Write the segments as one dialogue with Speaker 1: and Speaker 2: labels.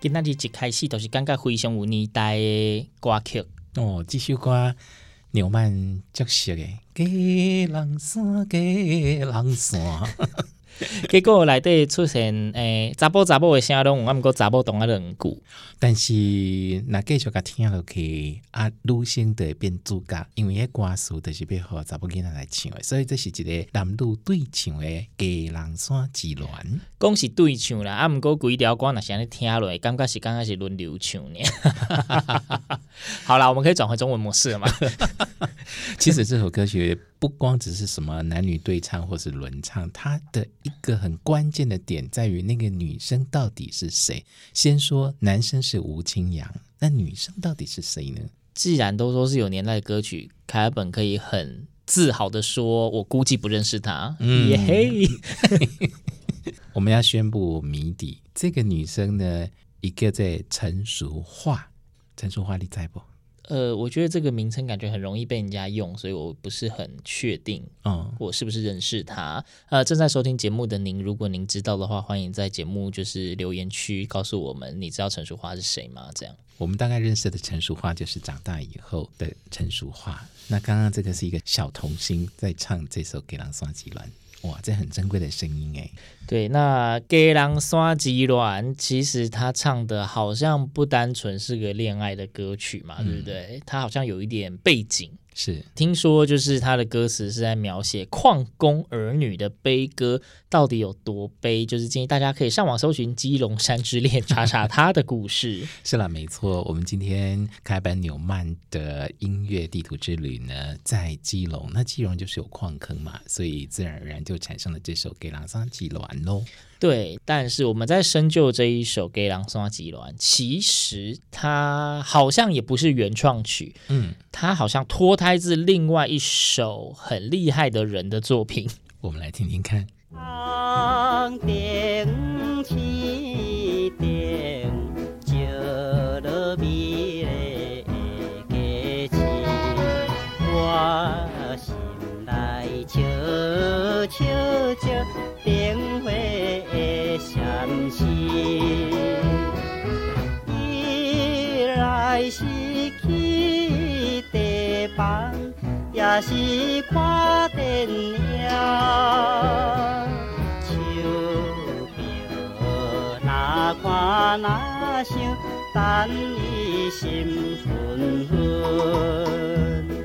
Speaker 1: 今仔日一开始都是感觉非常有年代的歌曲
Speaker 2: 哦，这首歌纽曼爵士的，给人山，给人山。
Speaker 1: 结果内底出现诶，查甫查某诶声拢有，啊，毋过查某懂啊两句。
Speaker 2: 但是若继续甲听落去，啊，女性会变主角，因为迄歌词都是要互查某囡仔来唱诶，所以这是一个男女对唱的《佳人山之恋》。
Speaker 1: 讲是对唱啦，啊，毋过规条歌若是安尼听落，感觉是刚刚是轮流唱呢。好啦，我们可以转回中文模式了吗？
Speaker 2: 其实这首歌曲不光只是什么男女对唱或是轮唱，它的一个很关键的点在于那个女生到底是谁。先说男生是吴清扬，那女生到底是谁呢？
Speaker 1: 既然都说是有年代的歌曲，凯尔本可以很自豪的说，我估计不认识她。嗯，耶嘿，
Speaker 2: 我们要宣布谜底，这个女生呢，一个在陈淑桦，陈淑桦你在不？
Speaker 1: 呃，我觉得这个名称感觉很容易被人家用，所以我不是很确定，嗯，我是不是认识他？呃，正在收听节目的您，如果您知道的话，欢迎在节目就是留言区告诉我们，你知道陈淑桦是谁吗？这样，
Speaker 2: 我们大概认识的陈淑桦就是长大以后的陈淑桦。那刚刚这个是一个小童星在唱这首《给人山之恋》。哇，这很珍贵的声音哎！
Speaker 1: 对，那《给狼刷鸡卵》其实他唱的好像不单纯是个恋爱的歌曲嘛，嗯、对不对？他好像有一点背景。
Speaker 2: 是，听
Speaker 1: 说就是他的歌词是在描写矿工儿女的悲歌，到底有多悲？就是建议大家可以上网搜寻《基隆山之恋》，查查他的故事。
Speaker 2: 是啦，没错，我们今天凯尔本纽曼的音乐地图之旅呢，在基隆。那基隆就是有矿坑嘛，所以自然而然就产生了这首《给人山之恋》喽。
Speaker 1: 对，但是我们在深究这一首《给狼送花吉兰》，其实它好像也不是原创曲，嗯，它好像脱胎自另外一首很厉害的人的作品。
Speaker 2: 我们来听听看。若是看电影，手表哪看哪想，等伊心昏昏。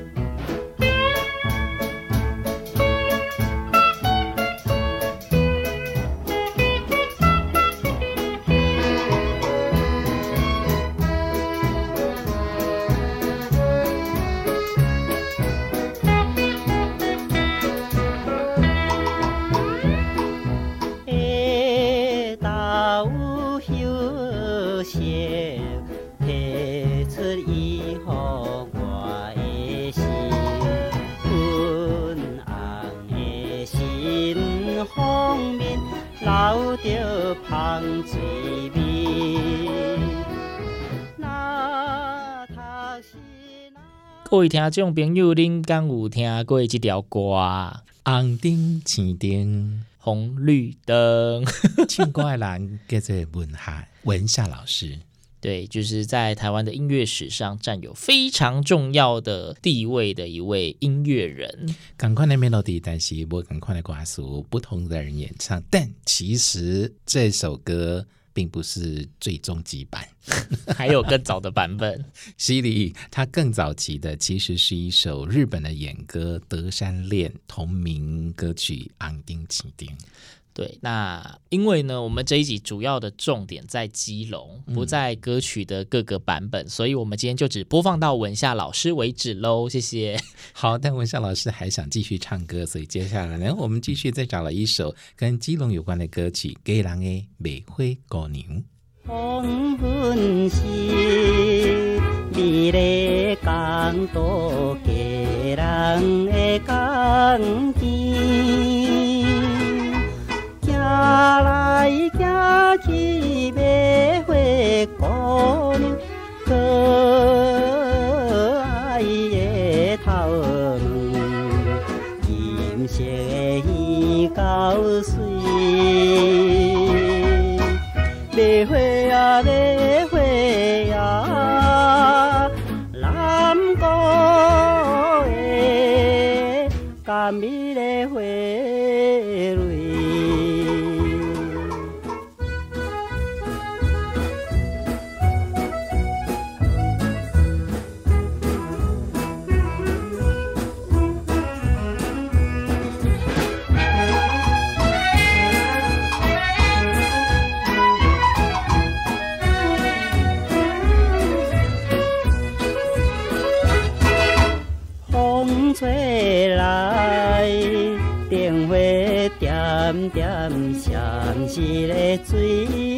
Speaker 1: 各位听众朋友，您敢有听过这条歌？
Speaker 2: 红灯、青灯、
Speaker 1: 红绿灯，
Speaker 2: 唱歌的人叫做文夏文夏老师。
Speaker 1: 对，就是在台湾的音乐史上占有非常重要的地位的一位音乐人。
Speaker 2: 赶快的 melody，但是不赶快的歌词，不同的人演唱，但其实这首歌
Speaker 3: 并不是最终极版，
Speaker 1: 还有更早的版本。
Speaker 3: 西里，它更早期的其实是一首日本的演歌《德山恋》同名歌曲《红灯青灯》。
Speaker 1: 对，那因为呢，我们这一集主要的重点在基隆，不在歌曲的各个版本，嗯、所以我们今天就只播放到文夏老师为止喽。谢谢。
Speaker 3: 好，但文夏老师还想继续唱歌，所以接下来呢，我们继续再找了一首跟基隆有关的歌曲《给人的卖花姑娘》。黄昏时，你的港都给人的港行来行去买花点点相思的水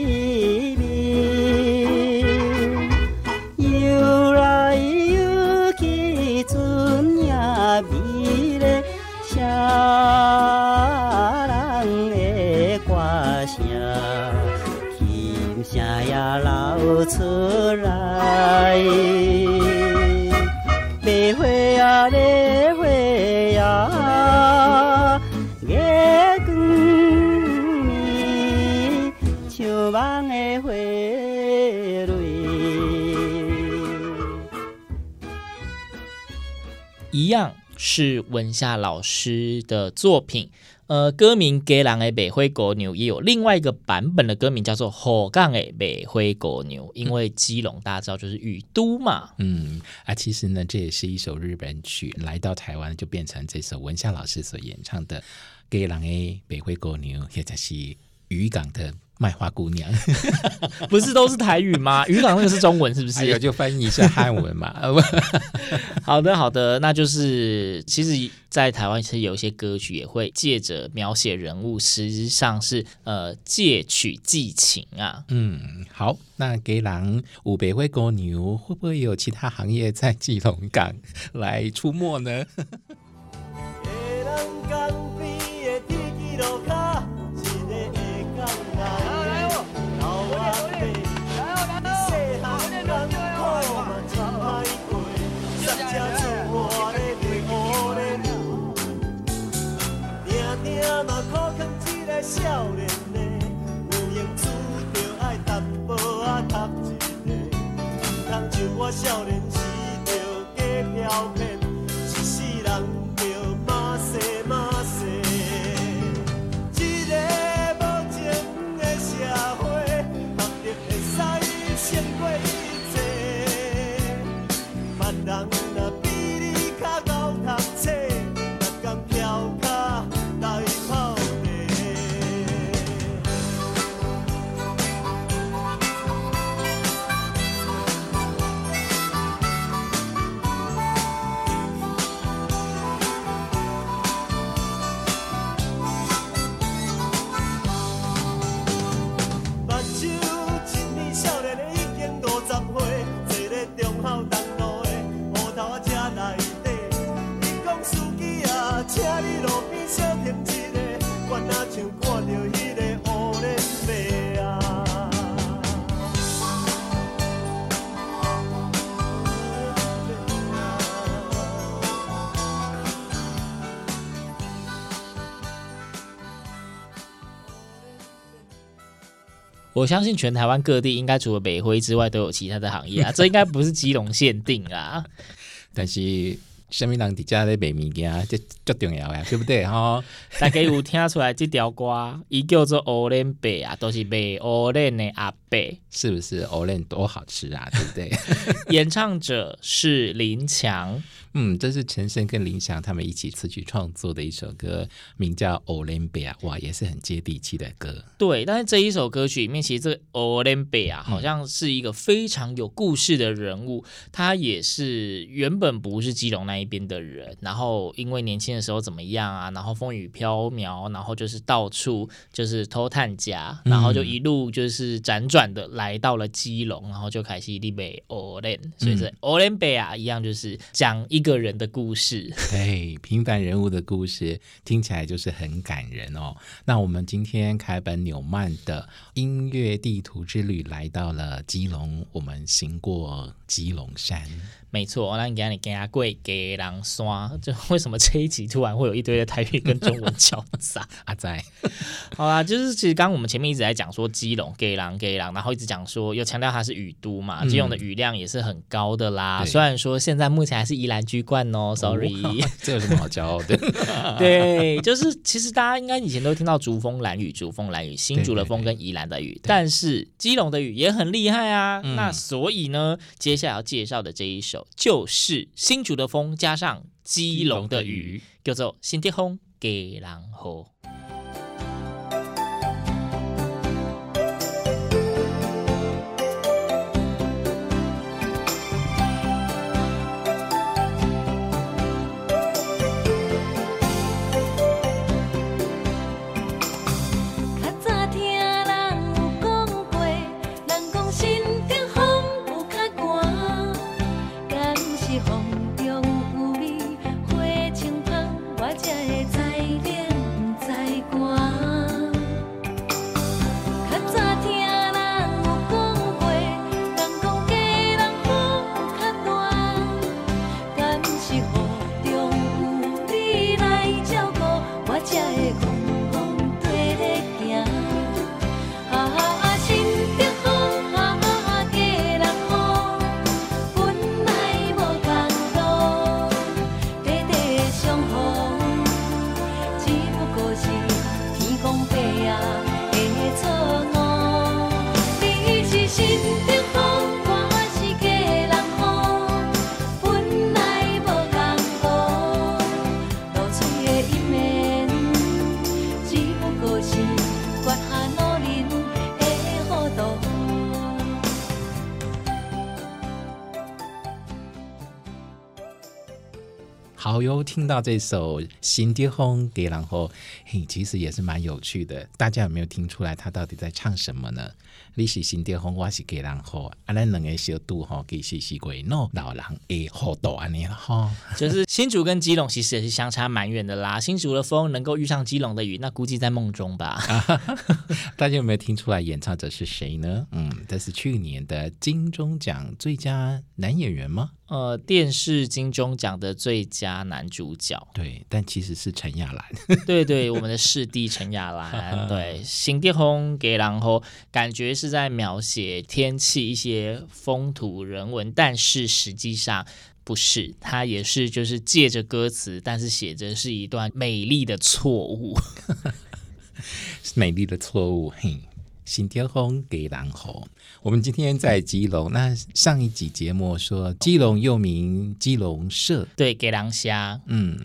Speaker 3: 是文夏老师的作品，呃，歌名《家人的北灰狗牛》也有另外一个版本的歌名叫做《火杠的北灰狗牛》，因为基隆大家知道就是雨都嘛，嗯，啊，其实呢，这也是一首日本曲，来到台湾就变成这首文夏老师所演唱的《家人的北灰狗牛》，也就是渔港的。卖花姑娘，不是都是台语吗？渔港那个是中文，是不是？还有就翻译一下汉文嘛。好的，好的，那就是其实，在台湾其实有一些歌曲也会借着描写人物，实际上是呃借曲寄情啊。嗯，好，那给郎五百位公牛会不会有其他行业在基隆港来出没呢？我相信全台湾各地应该除了卖花之外，都有其他的行业啊，这应该不是基隆限定啊。但是
Speaker 2: 什物人伫遮咧卖物件，这最重要诶，对不对？吼，
Speaker 1: 大家有听出来即条歌，伊叫做欧连贝啊，都是卖乌莲的阿伯，
Speaker 2: 是不是？乌莲多好吃啊，对不对？
Speaker 1: 演唱者是林强。
Speaker 2: 嗯，这是陈升跟林翔他们一起词曲创作的一首歌，名叫《Olympia》，哇，也是很接地气的歌。
Speaker 1: 对，但是这一首歌曲里面，其实这个 Olympia 好像是一个非常有故事的人物，嗯、他也是原本不是基隆那一边的人，然后因为年轻的时候怎么样啊，然后风雨飘渺，然后就是到处就是偷探家，然后就一路就是辗转的来到了基隆，然后就开始立北欧连，所以这 Olympia 一样就是讲一。个人的故事，
Speaker 2: 对，平凡人物的故事听起来就是很感人哦。那我们今天开本纽曼的音乐地图之旅来到了基隆，我们行过基隆山。
Speaker 1: 没错，那你给你给他跪给狼刷，就为什么这一集突然会有一堆的台语跟中文交杂？
Speaker 2: 阿仔，
Speaker 1: 好啦，就是其实刚刚我们前面一直在讲说基隆给狼给狼，然后一直讲说又强调它是雨都嘛，基隆的雨量也是很高的啦。嗯、虽然说现在目前还是宜兰居冠哦，sorry，
Speaker 2: 哦 这有什么好骄傲的？
Speaker 1: 对，就是其实大家应该以前都听到竹风蓝雨，竹风蓝雨，新竹的风跟宜兰的雨，对对对，但是基隆的雨也很厉害啊。嗯、那所以呢，接下来要介绍的这一首。就是新竹的风加上基隆的雨，叫做新天空给人雨。
Speaker 2: 好哟，听到这首《新竹风给然后》，嘿，其实也是蛮有趣的。大家有没有听出来，他到底在唱什么呢？你是新竹风，我是给人好，啊，咱两个小度哈，其实是归诺老人的好多安尼了哈。
Speaker 1: 就是新竹跟基隆其实也是相差蛮远的啦。新竹的风能够遇上基隆的雨，那估计在梦中吧。
Speaker 2: 大家有没有听出来演唱者是谁呢？嗯，这是去年的金钟奖最佳男演员吗？
Speaker 1: 呃，电视金钟奖的最佳男主角，
Speaker 2: 对，但其实是陈亚兰，
Speaker 1: 对对，我们的师弟陈亚兰，对，新竹风给然后，感觉是在描写天气一些风土人文，但是实际上不是，他也是就是借着歌词，但是写着是一段美丽的错误，
Speaker 2: 美丽的错误，嘿。新天空给人雨。我们今天在基隆。那上一集节目说，基隆又名基隆社，
Speaker 1: 对，给狼虾。嗯，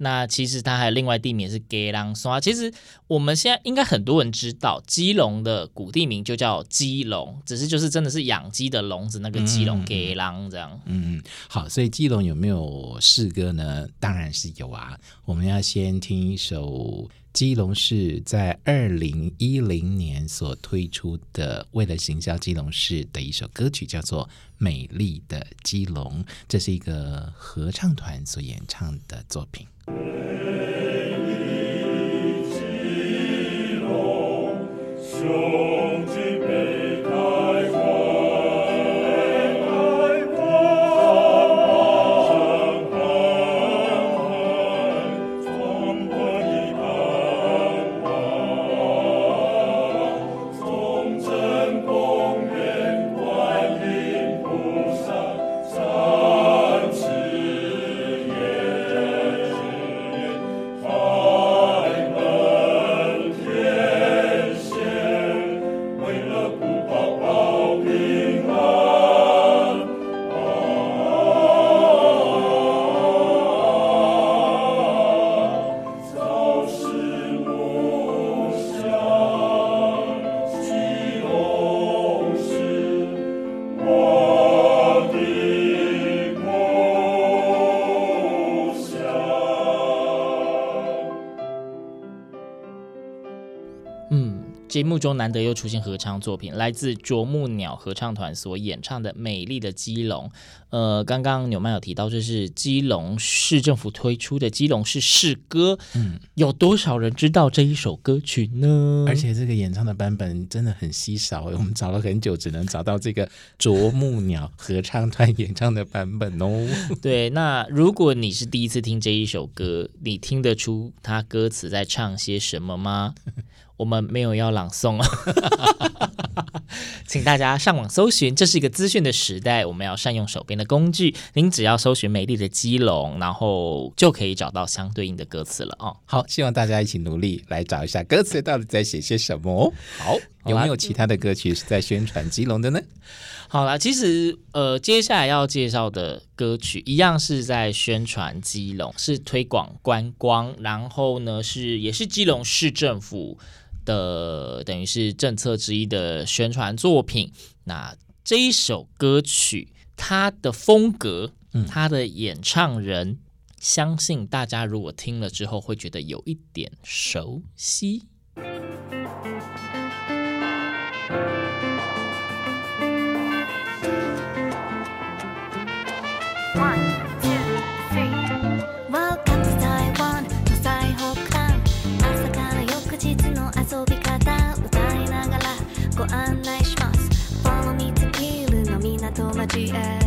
Speaker 1: 那其实它还有另外地名是给人山。其实我们现在应该很多人知道，基隆的古地名就叫基隆，只是就是真的是养鸡的笼子那个基隆给人这样。
Speaker 2: 嗯，好，所以基隆有没有诗歌呢？当然是有啊。我们要先听一首。基隆市在二零一零年所推出的为了行销基隆市的一首歌曲叫做美丽的基隆这是一个合唱团所演唱的作品。
Speaker 1: 美丽基隆节目中难得又出现合唱作品，来自啄木鸟合唱团所演唱的《美丽的基隆》。呃，刚刚纽曼有提到，这是基隆市政府推出的基隆市市歌。嗯，有多少人知道这一首歌曲呢？
Speaker 2: 而且这个演唱的版本真的很稀少，我们找了很久，只能找到这个啄木鸟合唱团演唱的版本哦。
Speaker 1: 对，那如果你是第一次听这一首歌，你听得出它歌词在唱些什么吗？我们没有要朗诵啊，请大家上网搜寻。这是一个资讯的时代，我们要善用手边的工具。您只要搜寻“美丽的基隆”，然后就可以找到相对应的歌词了哦。
Speaker 2: 好，希望大家一起努力来找一下歌词到底在写些什么哦。好，有没有其他的歌曲是在宣传基隆的呢？
Speaker 1: 好啦，其实呃，接下来要介绍的歌曲一样是在宣传基隆，是推广观光，然后呢是也是基隆市政府。的等于是政策之一的宣传作品。那这一首歌曲，它的风格，它的演唱人，嗯、相信大家如果听了之后，会觉得有一点熟悉。G S.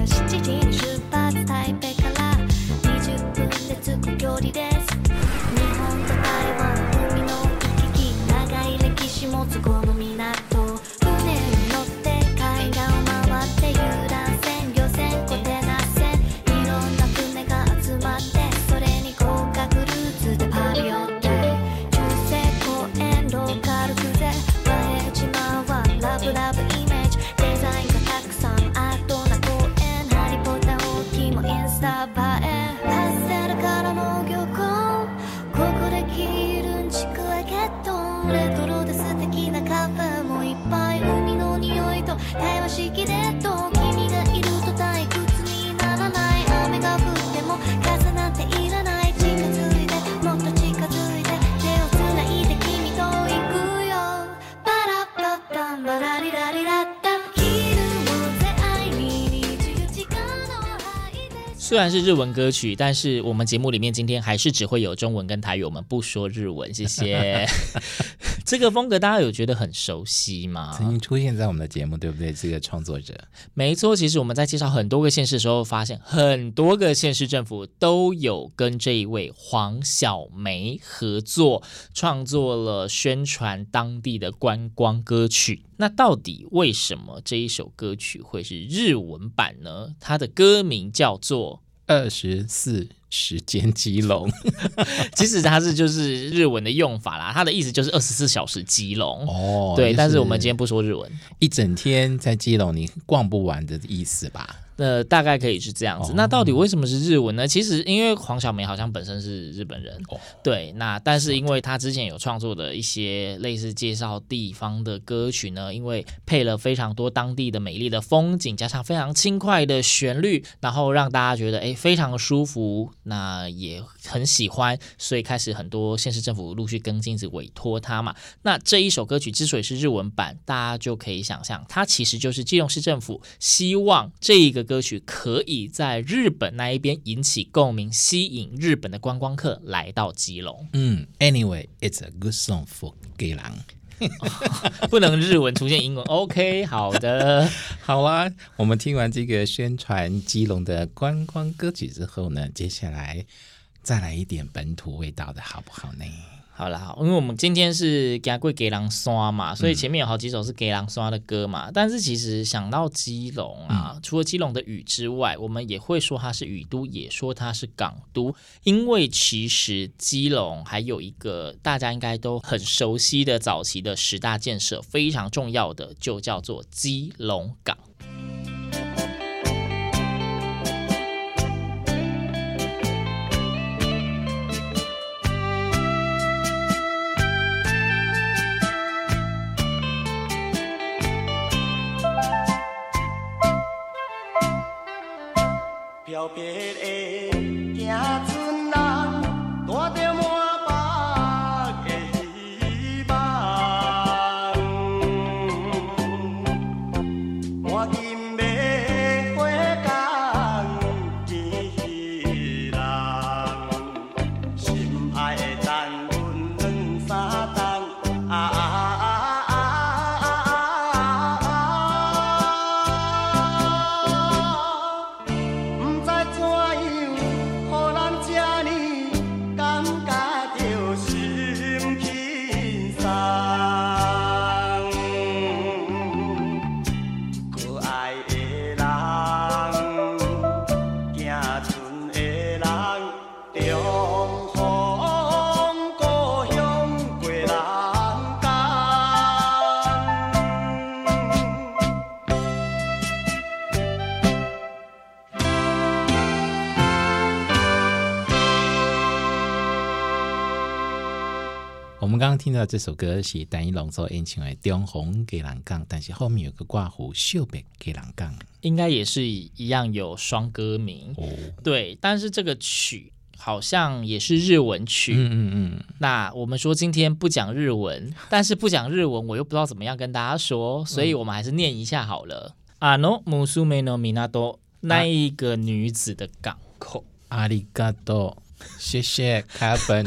Speaker 1: 虽然是日文歌曲，但是我们节目里面今天还是只会有中文跟台语，我们不说日文。谢谢。这个风格大家有觉得很熟悉吗？
Speaker 2: 曾经出现在我们的节目，对不对？这个创作者，
Speaker 1: 没错。其实我们在介绍很多个县市的时候，发现很多个县市政府都有跟这一位黄晓梅合作，创作了宣传当地的观光歌曲。那到底为什么这一首歌曲会是日文版呢？它的歌名叫做《
Speaker 2: 二十四》。时间基隆，
Speaker 1: 其实它是就是日文的用法啦，它的意思就是二十四小时基隆哦，对，但是我们今天不说日文，
Speaker 2: 一整天在基隆你逛不完的意思吧。
Speaker 1: 呃，大概可以是这样子。哦、那到底为什么是日文呢？其实因为黄晓明好像本身是日本人，哦、对。那但是因为他之前有创作的一些类似介绍地方的歌曲呢，因为配了非常多当地的美丽的风景，加上非常轻快的旋律，然后让大家觉得哎非常的舒服，那也很喜欢，所以开始很多县市政府陆续跟进，子委托他嘛。那这一首歌曲之所以是日文版，大家就可以想象，它其实就是基隆市政府希望这一个。歌曲可以在日本那一边引起共鸣，吸引日本的观光客来到基隆。
Speaker 2: 嗯，Anyway，it's a good song for 基隆。
Speaker 1: 不能日文出现英文。OK，好的，
Speaker 2: 好啦。我们听完这个宣传基隆的观光歌曲之后呢，接下来再来一点本土味道的好不好呢？
Speaker 1: 好啦，好，因为我们今天是行过基隆山嘛，所以前面有好几首是给狼刷的歌嘛。嗯、但是其实想到基隆啊，嗯、除了基隆的雨之外，我们也会说它是雨都，也说它是港都。因为其实基隆还有一个大家应该都很熟悉的早期的十大建设，非常重要的就叫做基隆港。
Speaker 2: 听到这首歌是单一浓缩演唱的《中横给人讲》，但是后面有个挂弧“秀北给人讲”，
Speaker 1: 应该也是一样有双歌名。哦，对，但是这个曲好像也是日文曲。嗯嗯嗯。那我们说今天不讲日文，但是不讲日文，我又不知道怎么样跟大家说，所以我们还是念一下好了。あの娘の港，那一个女子的港口。
Speaker 2: ありがとう。 谢谢凯本，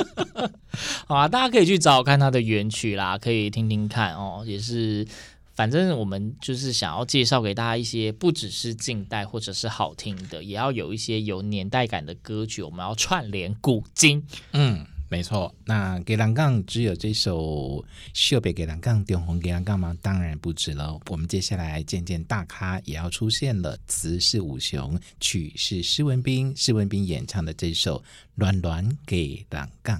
Speaker 1: 好啊，大家可以去找看他的原曲啦，可以听听看哦。也是，反正我们就是想要介绍给大家一些不只是近代或者是好听的，也要有一些有年代感的歌曲，我们要串联古今。
Speaker 2: 嗯。没错，那给人讲只有这首《秀北给人讲》中横给人讲吗？当然不止了。我们接下来渐渐大咖也要出现了，词是武雄，曲是施文斌，施文斌演唱的这首《暖暖给人讲》。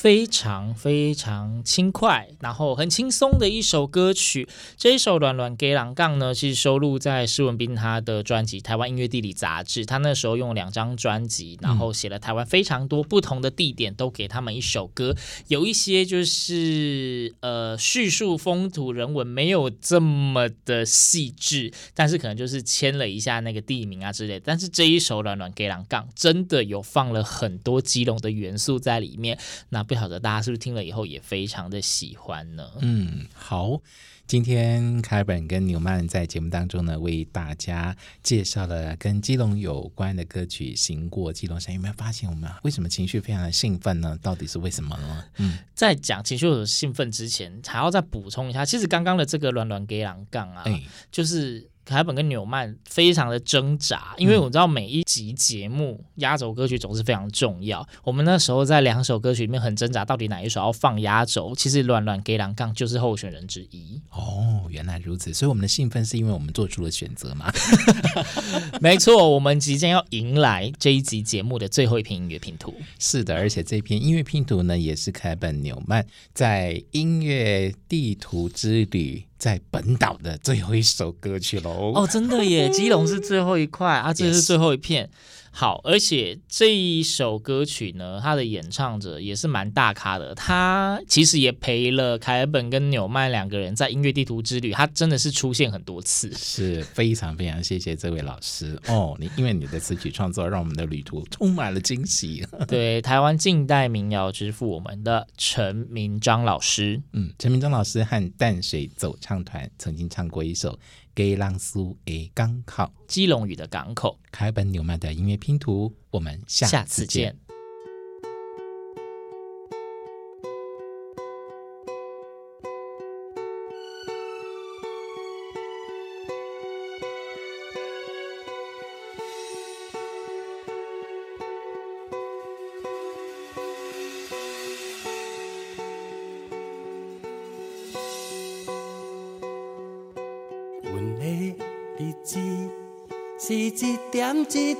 Speaker 1: 非常非常轻快，然后很轻松的一首歌曲。这一首《软软给狼杠》呢，是收录在施文彬他的专辑《台湾音乐地理》杂志。他那时候用两张专辑，然后写了台湾非常多不同的地点，都给他们一首歌。有一些就是呃叙述风土人文没有这么的细致，但是可能就是签了一下那个地名啊之类。但是这一首《软软给狼杠》真的有放了很多基隆的元素在里面。那不。晓得大家是不是听了以后也非常的喜欢呢？
Speaker 2: 嗯，好，今天凯本跟纽曼在节目当中呢，为大家介绍了跟基隆有关的歌曲《行过基隆山》。有没有发现我们为什么情绪非常的兴奋呢？到底是为什么呢？嗯，
Speaker 1: 在讲情绪有兴奋之前，还要再补充一下，其实刚刚的这个软软给狼杠啊，欸、就是。凯本跟纽曼非常的挣扎，因为我知道每一集节目压轴歌曲总是非常重要。我们那时候在两首歌曲里面很挣扎，到底哪一首要放压轴？其实《乱乱给人讲》就是候选人之一。
Speaker 2: 哦，原来如此，所以我们的兴奋是因为我们做出了选择嘛？
Speaker 1: 没错，我们即将要迎来这一集节目的最后一篇音乐拼图。
Speaker 2: 是的，而且这篇音乐拼图呢，也是凯本纽曼在音乐地图之旅。在本岛的最后一首歌曲喽！
Speaker 1: 哦，真的耶，基隆是最后一块啊，这是最后一片。好，而且这一首歌曲呢，他的演唱者也是蛮大咖的。他其实也陪了凯尔本跟纽曼两个人在音乐地图之旅，他真的是出现很多次，
Speaker 2: 是非常非常谢谢这位老师哦。你因为你的词曲创作，让我们的旅途充满了惊喜。
Speaker 1: 对，台湾近代民谣之父，我们的陈明章老师，
Speaker 2: 嗯，陈明章老师和淡水走唱团曾经唱过一首。给浪苏的港口，
Speaker 1: 基隆屿的港口，
Speaker 2: 凯本纽曼的音乐拼图，我们下次
Speaker 3: 见。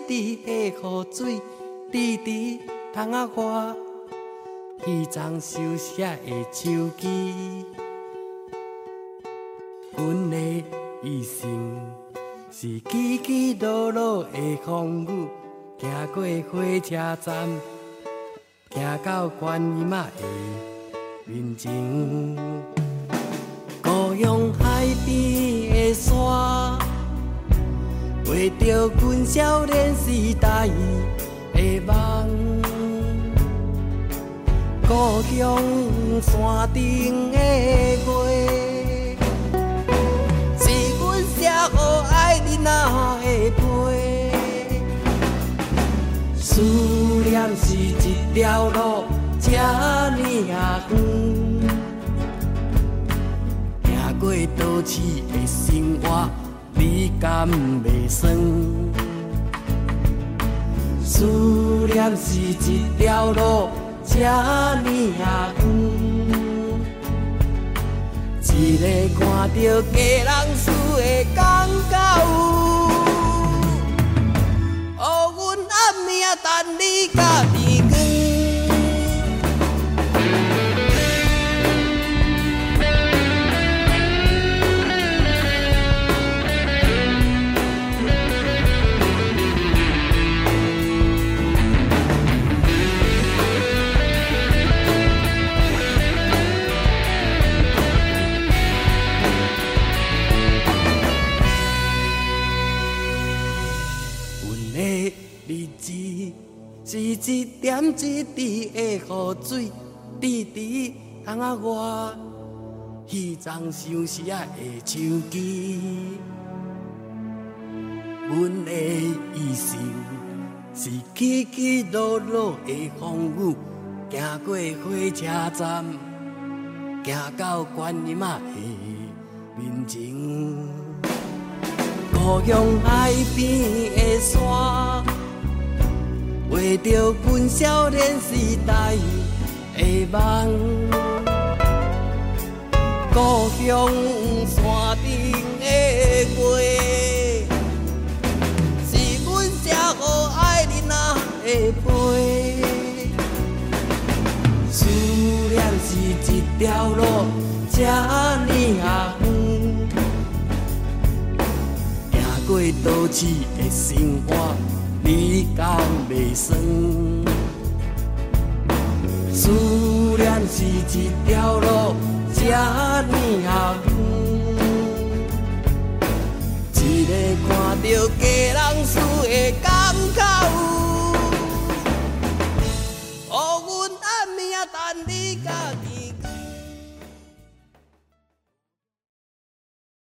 Speaker 3: 滴的雨水，滴滴窗仔外，彼张熟悉的手机。阮的一生是起起落落的风雨，行过火车站，行到观音仔的面前，着阮少年时代的梦，故乡山顶的月。可爱的那个背，思念是一条路，这么远，行过多次的生活，敢袂酸？思念是一条路，这么远。一个看到家人死的感觉有，予阮暗暝等你甲滴窗仔外，彼张熟悉的手机。阮的一生是起起落落的风雨，行过火车站，行到观音仔的面前，故乡海边的山。画着阮少年时代的梦，故乡山顶的月，是阮最可爱人那个背。思念是一条路，这么远，行过都市的生活。你敢袂酸？思念是一条路，这呢啊一个看到家人输的感觉。